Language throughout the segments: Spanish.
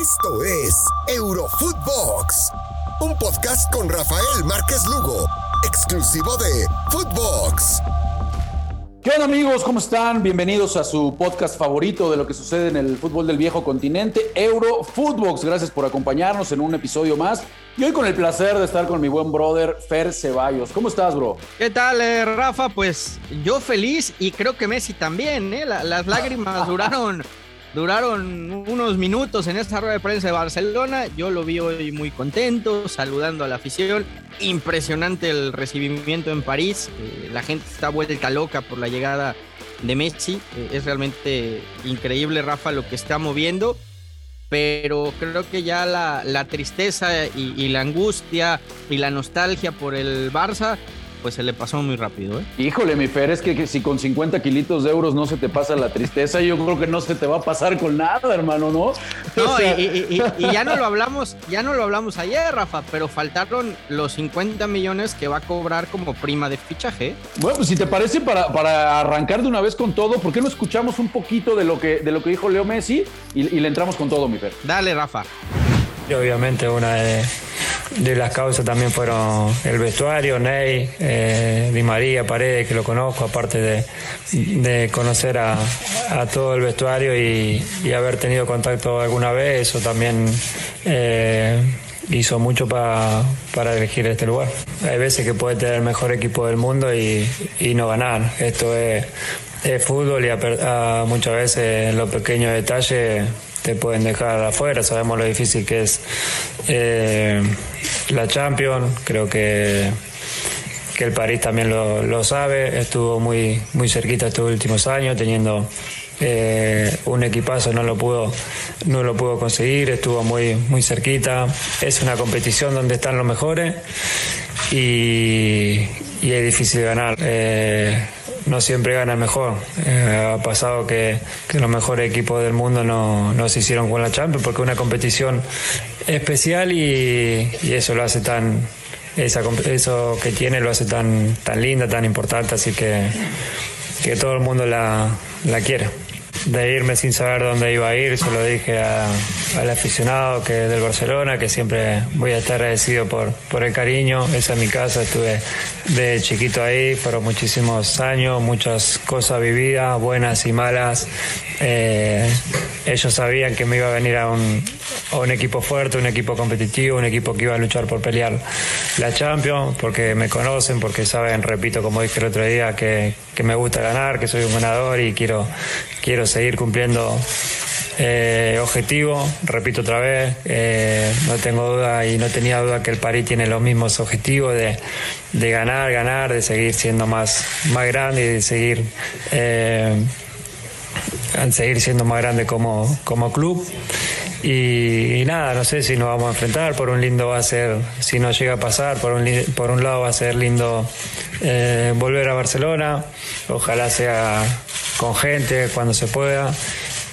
Esto es Eurofootbox, un podcast con Rafael Márquez Lugo, exclusivo de Footbox. ¿Qué onda amigos? ¿Cómo están? Bienvenidos a su podcast favorito de lo que sucede en el fútbol del viejo continente, Eurofootbox. Gracias por acompañarnos en un episodio más. Y hoy con el placer de estar con mi buen brother Fer Ceballos. ¿Cómo estás, bro? ¿Qué tal, eh, Rafa? Pues yo feliz y creo que Messi también, ¿eh? las lágrimas duraron Duraron unos minutos en esta rueda de prensa de Barcelona. Yo lo vi hoy muy contento, saludando a la afición. Impresionante el recibimiento en París. Eh, la gente está vuelta loca por la llegada de Messi. Eh, es realmente increíble, Rafa, lo que está moviendo. Pero creo que ya la, tristeza y, y la angustia y la nostalgia por el Barça pues se le pasó muy rápido. ¿eh? Híjole, mi Fer, es que, si con 50 kilitos de euros no se te pasa la tristeza, yo creo que no se te va a pasar con nada, hermano, ¿no? No, y, ya no lo hablamos, ya no lo hablamos ayer, Rafa, pero faltaron los 50 millones que va a cobrar como prima de fichaje. Bueno, pues si te parece, para, para arrancar de una vez con todo, ¿por qué no escuchamos un poquito de lo que, de lo que dijo Leo Messi y, y le entramos con todo, mi Fer? Dale, Rafa. Y obviamente una de de las causas también fueron el vestuario, Ney, eh, Di María, Paredes, que lo conozco, aparte de, conocer a, todo el vestuario y, haber tenido contacto alguna vez, eso también eh, hizo mucho para elegir este lugar. Hay veces que puede tener el mejor equipo del mundo y, no ganar. Esto es, fútbol y muchas veces los pequeños detalles te pueden dejar afuera. Sabemos lo difícil que es eh, la Champions. Creo que, que el París también lo, sabe. Estuvo muy, muy cerquita estos últimos años, teniendo eh, un equipazo no lo pudo no lo pudo conseguir estuvo muy muy cerquita es una competición donde están los mejores y, y es difícil ganar eh, no siempre gana el mejor. Eh, ha pasado que, los mejores equipos del mundo no, se hicieron con la Champions porque es una competición especial y, eso lo hace tan, esa, eso que tiene lo hace tan, tan linda, tan importante, así que, que todo el mundo la, la quiere de irme sin saber dónde iba a ir, se lo dije al aficionado que del Barcelona, que siempre voy a estar agradecido por, por el cariño, esa es mi casa, estuve de chiquito ahí, fueron muchísimos años, muchas cosas vividas, buenas y malas. Eh, ellos sabían que me iba a venir a un, un equipo fuerte, un equipo competitivo, un equipo que iba a luchar por pelear la Champions, porque me conocen, porque saben, repito, como dije el otro día, que, que me gusta ganar, que soy un ganador y quiero, quiero seguir cumpliendo eh, objetivo, repito otra vez, eh, no tengo duda y no tenía duda que el París tiene los mismos objetivos de, de ganar, ganar, de seguir siendo más, más grande y de seguir, eh, seguir siendo más grande como, como club. Y, nada, no sé si nos vamos a enfrentar, por un lindo va a ser, si no llega a pasar, por un, por un lado va a ser lindo eh, volver a Barcelona, ojalá sea con gente cuando se pueda,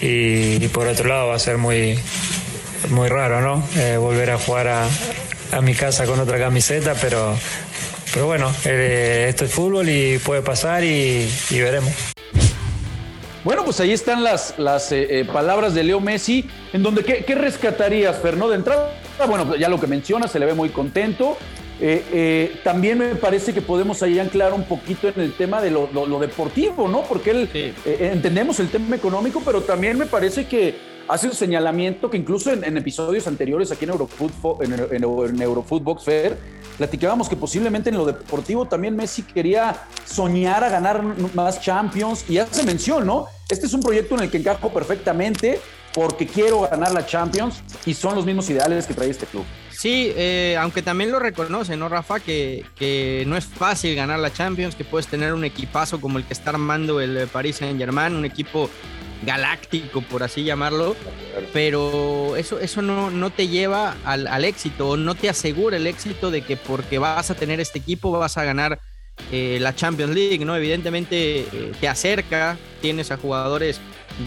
y, por otro lado va a ser muy, muy raro, ¿no? Eh, volver a jugar a, a, mi casa con otra camiseta, pero, pero bueno, eh, esto es fútbol y puede pasar y veremos. Bueno, pues ahí están las, las eh, palabras de Leo Messi, en donde ¿qué, rescatarías, Fernando? De entrada, bueno, ya lo que menciona, se le ve muy contento. Eh, también me parece que podemos ahí anclar un poquito en el tema de lo, deportivo, ¿no? Porque él, entendemos el tema económico, pero también me parece que hace un señalamiento que incluso en, episodios anteriores aquí en Eurofootbox en, en, Eurofootbox Fair, platicábamos que posiblemente en lo deportivo también Messi quería soñar a ganar más Champions y hace mención, ¿no? Este es un proyecto en el que encajo perfectamente porque quiero ganar la Champions y son los mismos ideales que trae este club. Sí, eh, aunque también lo reconoce, ¿no, Rafa? Que, que, no es fácil ganar la Champions, que puedes tener un equipazo como el que está armando el Paris Saint-Germain, un equipo galáctico, por así llamarlo, pero eso, eso no, no te lleva al, al éxito, no te asegura el éxito de que porque vas a tener este equipo vas a ganar eh, la Champions League, ¿no? Evidentemente eh, te acerca, tienes a jugadores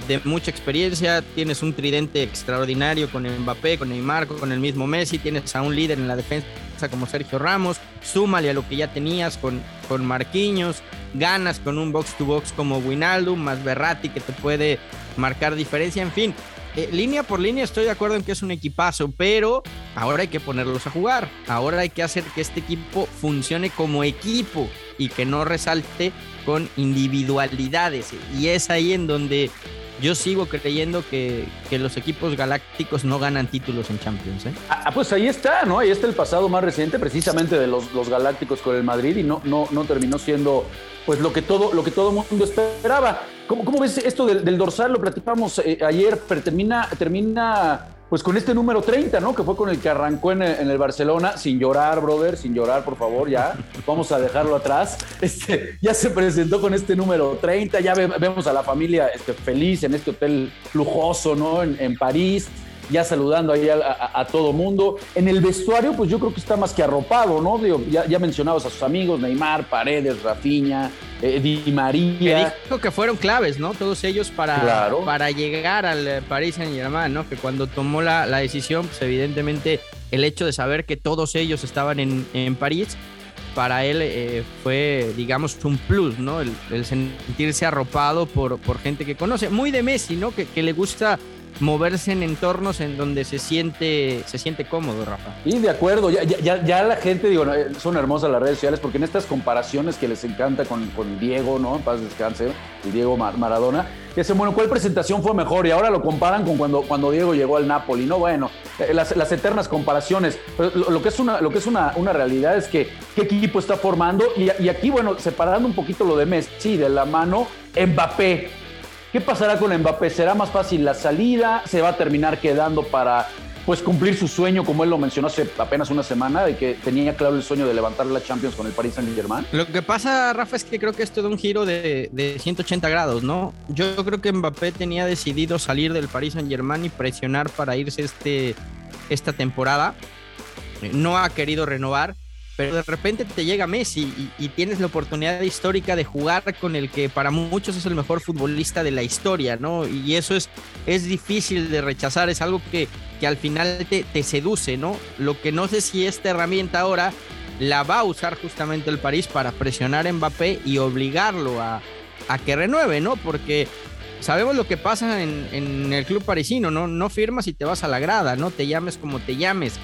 de mucha experiencia, tienes un tridente extraordinario con Mbappé, con Neymar, con el mismo Messi, tienes a un líder en la defensa como Sergio Ramos, súmale a lo que ya tenías con, con Marquinhos, ganas con un box to box como Winaldo, más Berratti que te puede marcar diferencia, en fin, eh, línea por línea estoy de acuerdo en que es un equipazo, pero ahora hay que ponerlos a jugar. Ahora hay que hacer que este equipo funcione como equipo y que no resalte con individualidades. Y es ahí en donde yo sigo creyendo que, los equipos galácticos no ganan títulos en Champions. ¿eh? Ah, pues ahí está, ¿no? Ahí está el pasado más reciente precisamente de los, los galácticos con el Madrid y no, no, no terminó siendo pues lo que todo, lo que todo mundo esperaba. ¿Cómo, cómo ves esto del, dorsal? Lo platicamos eh, ayer, pero termina, termina pues con este número 30, ¿no? Que fue con el que arrancó en, el Barcelona, sin llorar, brother, sin llorar, por favor, ya, vamos a dejarlo atrás. Este, ya se presentó con este número 30, ya vemos a la familia este, feliz en este hotel lujoso, ¿no? En, en París ya saludando ahí a, todo mundo. En el vestuario, pues yo creo que está más que arropado, ¿no? ya, ya mencionabas a sus amigos, Neymar, Paredes, Rafinha, eh, Di María. dijo que fueron claves, ¿no? Todos ellos para, para llegar al eh, Paris Saint Germain, ¿no? Que cuando tomó la, decisión, pues evidentemente el hecho de saber que todos ellos estaban en, París, para él eh, fue, digamos, un plus, ¿no? El, sentirse arropado por, por gente que conoce. Muy de Messi, ¿no? Que, que le gusta moverse en entornos en donde se siente, se siente cómodo, Rafa. Y de acuerdo, ya, ya, ya, la gente, digo, son hermosas las redes sociales porque en estas comparaciones que les encanta con, con Diego, ¿no? Paz descanse, el Diego Maradona, que dicen, bueno, ¿cuál presentación fue mejor? Y ahora lo comparan con cuando, cuando Diego llegó al Napoli, ¿no? Bueno, eh, las, las eternas comparaciones. lo, que es, una, lo que es una, una realidad es que qué equipo está formando y, y aquí, bueno, separando un poquito lo de Messi de la mano, Mbappé ¿Qué pasará con Mbappé? ¿Será más fácil la salida? ¿Se va a terminar quedando para pues cumplir su sueño, como él lo mencionó hace apenas una semana, de que tenía claro el sueño de levantar la Champions con el Paris Saint-Germain. Lo que pasa, Rafa, es que creo que esto de un giro de, de, 180 grados, ¿no? Yo creo que Mbappé tenía decidido salir del Paris Saint-Germain y presionar para irse este, esta temporada. No ha querido renovar pero de repente te llega Messi y, tienes la oportunidad histórica de jugar con el que para muchos es el mejor futbolista de la historia, ¿no? Y eso es, es difícil de rechazar, es algo que, que al final te, te seduce, ¿no? Lo que no sé si esta herramienta ahora la va a usar justamente el París para presionar a Mbappé y obligarlo a, a que renueve, ¿no? Porque sabemos lo que pasa en, en, el club parisino, ¿no? No firmas y te vas a la grada, ¿no? Te llames como te llames.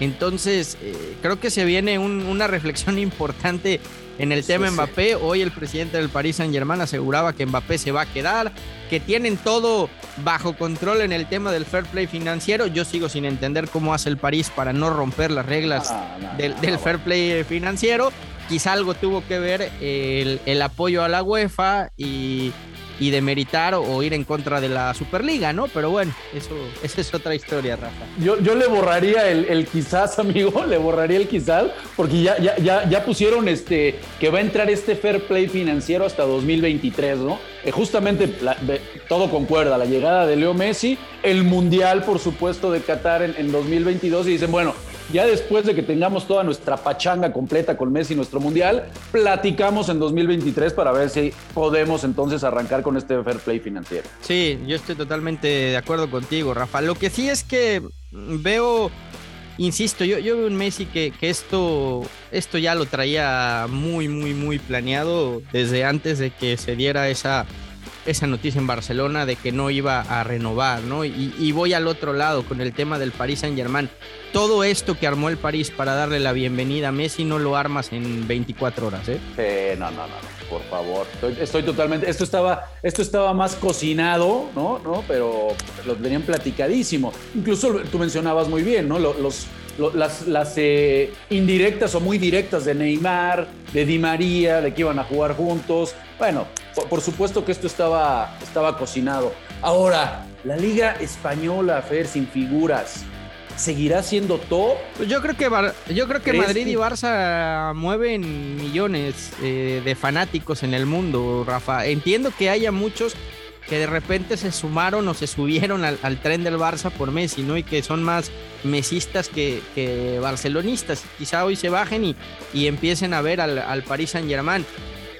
Entonces, eh, creo que se viene una reflexión importante en el tema Mbappé. Hoy el presidente del Paris Saint Germain aseguraba que Mbappé se va a quedar, que tienen todo bajo control en el tema del fair play financiero. Yo sigo sin entender cómo hace el París para no romper las reglas ah, del, fair play financiero. Quizá algo tuvo que ver el, el apoyo a la UEFA y y de meritar o ir en contra de la Superliga, ¿no? Pero bueno, eso, esa es otra historia, Rafa. Yo, yo le borraría el, quizás, amigo, le borraría el quizás, porque ya, ya, ya, ya pusieron este, que va a entrar este fair play financiero hasta 2023, ¿no? Eh, justamente todo concuerda, la llegada de Leo Messi, el Mundial, por supuesto, de Qatar en 2022, y dicen, bueno, ya después de que tengamos toda nuestra pachanga completa con Messi, nuestro mundial, platicamos en 2023 para ver si podemos entonces arrancar con este fair play financiero. Sí, yo estoy totalmente de acuerdo contigo, Rafa. Lo que sí es que veo, insisto, yo, yo veo un Messi que, que esto, esto ya lo traía muy, muy, muy planeado desde antes de que se diera esa esa noticia en Barcelona de que no iba a renovar, ¿no? Y, voy al otro lado con el tema del Paris Saint Germain. Todo esto que armó el París para darle la bienvenida a Messi no lo armas en 24 horas, ¿eh? Sí, no, no, no, por favor. Estoy, totalmente. Esto estaba, esto estaba más cocinado, ¿no? ¿no? Pero lo tenían platicadísimo. Incluso tú mencionabas muy bien, ¿no? Los, las, las eh, indirectas o muy directas de Neymar, de Di María, de que iban a jugar juntos. Bueno, por, supuesto que esto estaba, estaba cocinado. Ahora, la Liga Española, Fer, sin figuras, ¿seguirá siendo top? Pues yo creo que, yo creo que Madrid y Barça mueven millones eh, de fanáticos en el mundo, Rafa. Entiendo que haya muchos que de repente se sumaron o se subieron al, tren del Barça por Messi, ¿no? Y que son más mesistas que, barcelonistas. Quizá hoy se bajen y, y empiecen a ver al, al Paris Saint Germain.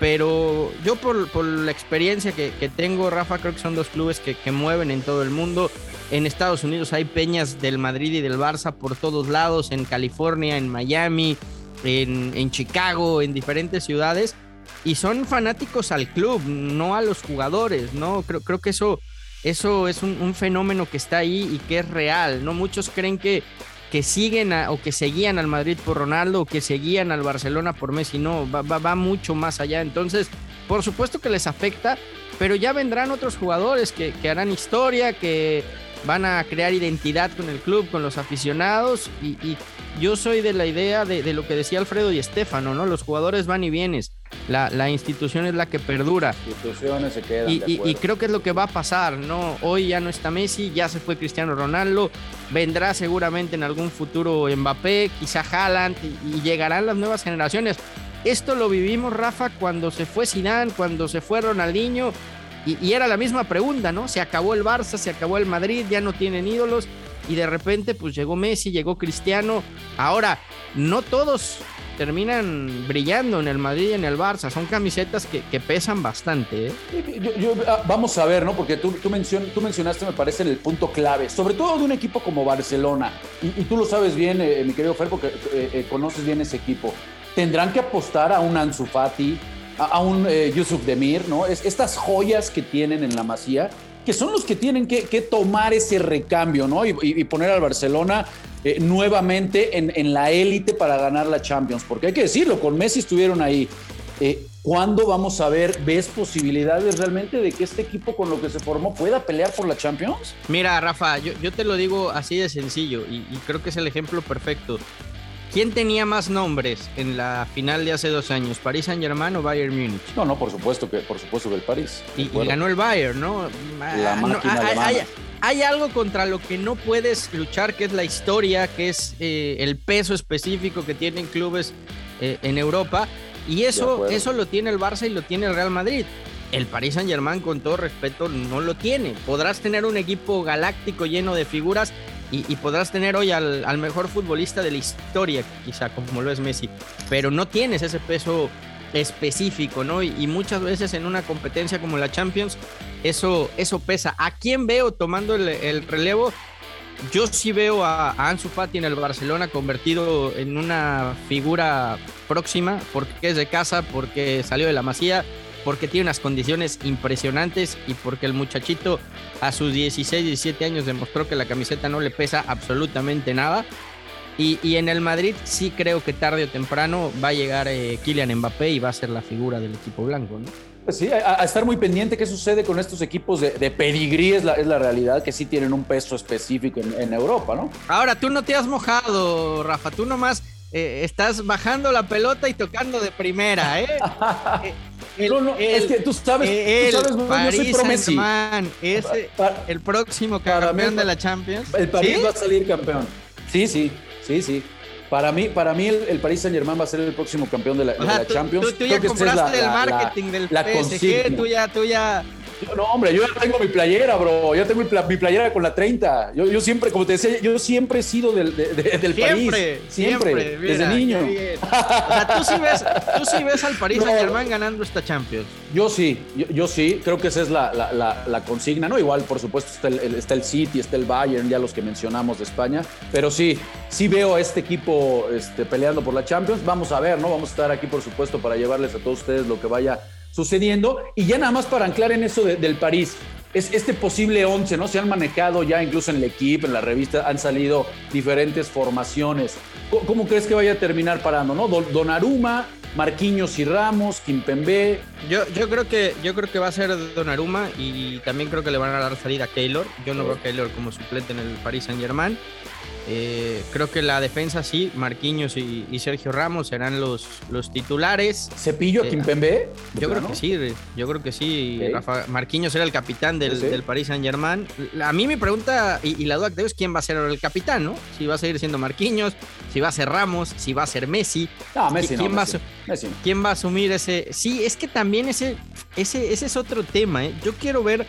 Pero yo por, por la experiencia que, que, tengo, Rafa, creo que son dos clubes que, que, mueven en todo el mundo. En Estados Unidos hay peñas del Madrid y del Barça por todos lados, en California, en Miami, en, en Chicago, en diferentes ciudades. Y son fanáticos al club, no a los jugadores, ¿no? Creo, creo que eso eso es un, fenómeno que está ahí y que es real, ¿no? Muchos creen que, que siguen o que seguían al Madrid por Ronaldo o que seguían al Barcelona por Messi, no, va, va, mucho más allá. Entonces, por supuesto que les afecta, pero ya vendrán otros jugadores que, que harán historia, que van a crear identidad con el club, con los aficionados y, yo soy de la idea de, lo que decía Alfredo y Estefano, ¿no? Los jugadores van y vienes, la, institución es la que perdura. Instituciones se quedan. Y, y, creo que es lo que va a pasar, ¿no? Hoy ya no está Messi, ya se fue Cristiano Ronaldo, vendrá seguramente en algún futuro Mbappé, quizá Haaland y, llegarán las nuevas generaciones. Esto lo vivimos, Rafa, cuando se fue Zidane, cuando se fue Ronaldinho y, era la misma pregunta, ¿no? Se acabó el Barça, se acabó el Madrid, ya no tienen ídolos. Y de repente, pues llegó Messi, llegó Cristiano. Ahora, no todos terminan brillando en el Madrid y en el Barça. Son camisetas que, pesan bastante. ¿eh? Ah, vamos a ver, ¿no? Porque tú, tú, mencionaste, me parece, el punto clave, sobre todo de un equipo como Barcelona. Y, tú lo sabes bien, eh, mi querido Fer, porque eh, conoces bien ese equipo. Tendrán que apostar a un Ansu Fati, a, un eh, Yusuf Demir, ¿no? Es, estas joyas que tienen en la Masía, que son los que tienen que, tomar ese recambio, ¿no? Y, poner al Barcelona eh, nuevamente en, la élite para ganar la Champions. Porque hay que decirlo, con Messi estuvieron ahí. Eh, ¿Cuándo vamos a ver, ves posibilidades realmente de que este equipo con lo que se formó pueda pelear por la Champions? Mira, Rafa, yo, te lo digo así de sencillo y, y creo que es el ejemplo perfecto. ¿Quién tenía más nombres en la final de hace dos años? ¿París Saint Germain o Bayern Múnich? No, no, por supuesto que, por supuesto que el París. Y, ganó el Bayern, ¿no? La máquina hay, hay, algo contra lo que no puedes luchar, que es la historia, que es eh, el peso específico que tienen clubes eh, en Europa. Y eso, eso lo tiene el Barça y lo tiene el Real Madrid. El Paris Saint Germain, con todo respeto, no lo tiene. Podrás tener un equipo galáctico lleno de figuras, y, podrás tener hoy al, mejor futbolista de la historia, quizá como lo es Messi, pero no tienes ese peso específico, ¿no? Y, muchas veces en una competencia como la Champions, eso, eso pesa. ¿A quién veo tomando el, relevo? Yo sí veo a, a, Ansu Fati en el Barcelona convertido en una figura próxima, porque es de casa, porque salió de la Masía, porque tiene unas condiciones impresionantes y porque el muchachito a sus 16, 17 años demostró que la camiseta no le pesa absolutamente nada. Y, en el Madrid sí creo que tarde o temprano va a llegar eh, Kylian Mbappé y va a ser la figura del equipo blanco. ¿no? Pues sí, a, estar muy pendiente qué sucede con estos equipos de, de pedigrí es la, es la, realidad, que sí tienen un peso específico en, en Europa, ¿no? Ahora, tú no te has mojado, Rafa, tú nomás eh, estás bajando la pelota y tocando de primera, ¿eh? eh no, no, es que tú sabes, el tú sabes yo soy es el próximo campeón de la Champions. El París va a salir campeón. Sí, sí, sí, sí. Para mí, para mí el, el Paris Saint Germain va a ser el próximo campeón de la, de la Champions. Tú, ya compraste el marketing del PSG, tú ya, tú ya no, hombre, yo ya tengo mi playera, bro. Ya tengo mi, playera con la 30. Yo, yo, siempre, como te decía, yo siempre he sido del, del París. Siempre, desde niño. O sea, ¿tú sí, ves, tú sí ves al París Saint Germain ganando esta Champions. Yo sí, yo, sí. Creo que esa es la, la, la, consigna, ¿no? Igual, por supuesto, está el, está el City, está el Bayern, ya los que mencionamos de España. Pero sí, sí veo a este equipo este, peleando por la Champions. Vamos a ver, ¿no? Vamos a estar aquí, por supuesto, para llevarles a todos ustedes lo que vaya sucediendo. Y ya nada más para anclar en eso del París, es este posible 11, ¿no? Se han manejado ya incluso en el equipo, en la revista, han salido diferentes formaciones. ¿Cómo, crees que vaya a terminar parando, no? Donaruma, Marquinhos y Ramos, Kimpembe. Yo, yo, creo que, yo creo que va a ser Donaruma y también creo que le van a dar salida a Keylor. Yo no veo a Keylor como suplente en el Paris Saint Germain. Eh, creo que la defensa sí, Marquinhos y, Sergio Ramos serán los, los titulares. ¿Cepillo a eh, Kimpembe? Yo creo que sí, yo creo que sí. Marquinhos era el capitán del, del Paris Saint Germain. A mí me pregunta, y, la duda que tengo es quién va a ser el capitán, ¿no? Si va a seguir siendo Marquinhos, si va a ser Ramos, si va a ser Messi. No, Messi ¿quién, va A, ¿Quién va a asumir ese? Sí, es que también ese, ese, ese es otro tema. ¿eh? Yo quiero ver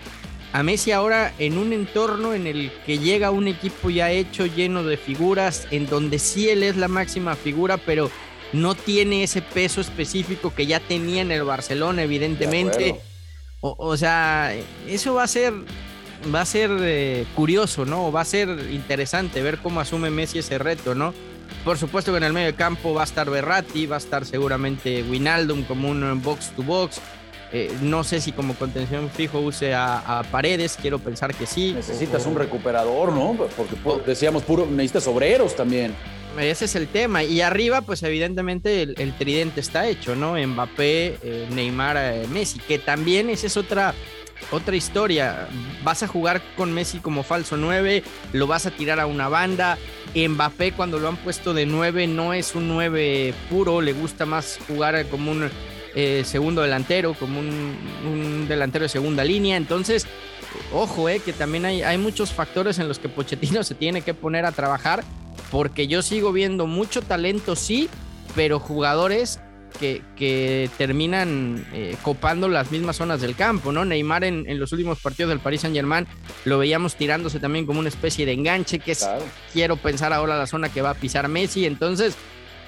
a Messi ahora en un entorno en el que llega un equipo ya hecho, lleno de figuras, en donde sí él es la máxima figura, pero no tiene ese peso específico que ya tenía en el Barcelona, evidentemente. O, sea, eso va a ser, va a ser eh, curioso, ¿no? Va a ser interesante ver cómo asume Messi ese reto, ¿no? Por supuesto que en el medio de campo va a estar Berratti, va a estar seguramente Winaldum como un box to box Eh, no sé si como contención fijo use a, Paredes, quiero pensar que sí. Necesitas un recuperador, ¿no? Porque decíamos, puro, necesitas obreros también. Ese es el tema. Y arriba, pues evidentemente el, tridente está hecho, ¿no? Mbappé, eh, Neymar, eh, Messi, que también esa es otra, otra historia. Vas a jugar con Messi como falso 9, lo vas a tirar a una banda. Mbappé cuando lo han puesto de 9 no es un 9 puro, le gusta más jugar como un eh, segundo delantero, como un, delantero de segunda línea. Entonces, ojo, eh, que también hay, hay muchos factores en los que Pochettino se tiene que poner a trabajar, porque yo sigo viendo mucho talento, sí, pero jugadores que, terminan eh, copando las mismas zonas del campo, ¿no? Neymar en, los últimos partidos del Paris Saint Germain lo veíamos tirándose también como una especie de enganche, que es, quiero pensar ahora la zona que va a pisar Messi, entonces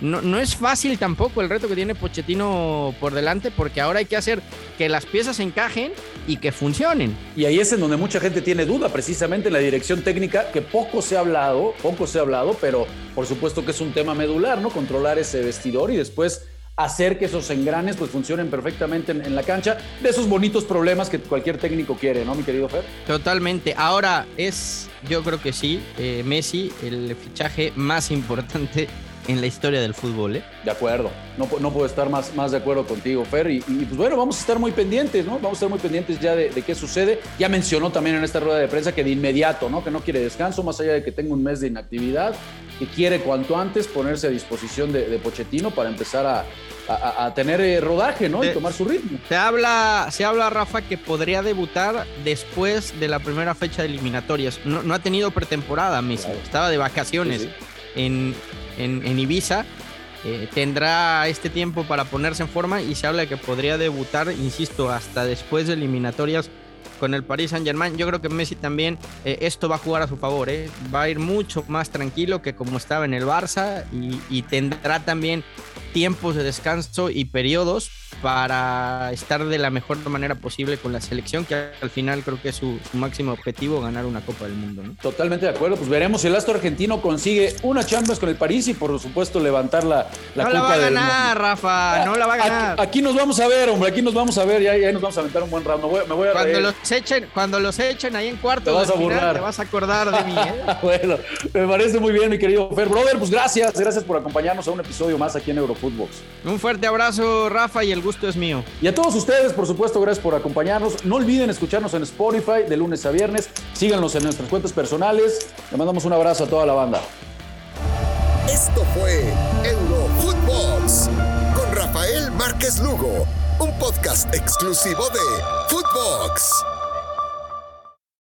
no, es fácil tampoco el reto que tiene Pochettino por delante, porque ahora hay que hacer que las piezas encajen y que funcionen. Y ahí es en donde mucha gente tiene duda, precisamente en la dirección técnica, que poco se ha hablado, poco se ha hablado, pero por supuesto que es un tema medular, ¿no? Controlar ese vestidor y después hacer que esos engranes pues funcionen perfectamente en, la cancha, de esos bonitos problemas que cualquier técnico quiere, ¿no, mi querido Fer? Totalmente. Ahora es, yo creo que sí, eh, Messi, el fichaje más importante en la historia del fútbol. ¿eh? De acuerdo, no, no puedo estar más, más de acuerdo contigo, Fer. Y, pues bueno, vamos a estar muy pendientes, ¿no? Vamos a estar muy pendientes ya de, qué sucede. Ya mencionó también en esta rueda de prensa que de inmediato, ¿no? Que no quiere descanso, más allá de que tenga un mes de inactividad, que quiere cuanto antes ponerse a disposición de, de Pochettino para empezar a, a, tener eh, rodaje, ¿no? y tomar su ritmo. Se habla, se habla, Rafa, que podría debutar después de la primera fecha de eliminatorias. No, ha tenido pretemporada mismo, estaba de vacaciones En, en, Ibiza. Eh, tendrá este tiempo para ponerse en forma y se habla de que podría debutar, insisto, hasta después de eliminatorias con el Paris Saint Germain. Yo creo que Messi también eh, esto va a jugar a su favor, ¿eh? va a ir mucho más tranquilo que como estaba en el Barça y tendrá también tiempos de descanso y periodos para estar de la mejor manera posible con la selección, que al final creo que es su, máximo objetivo, ganar una Copa del Mundo. Totalmente de acuerdo, pues veremos si el astro argentino consigue una Champions con el París y por supuesto levantar la, la no la va a ganar, Rafa, no la va a ganar. Aquí, nos vamos a ver, hombre, aquí nos vamos a ver, ya, ya nos vamos a aventar un buen round. Me voy, a cuando los echen, cuando los echen ahí en cuarto, te vas a burlar. te vas a acordar de mí. ¿eh? bueno, me parece muy bien, mi querido Fer. Brother, pues gracias, gracias por acompañarnos a un episodio más aquí en Eurofootbox. Un fuerte abrazo, Rafa, y el gusto es mío. Y a todos ustedes, por supuesto, gracias por acompañarnos. No olviden escucharnos en Spotify de lunes a viernes. Síganos en nuestras cuentas personales. Le mandamos un abrazo a toda la banda. Esto fue Eurofootbox con Rafael Márquez Lugo, un podcast exclusivo de Footbox.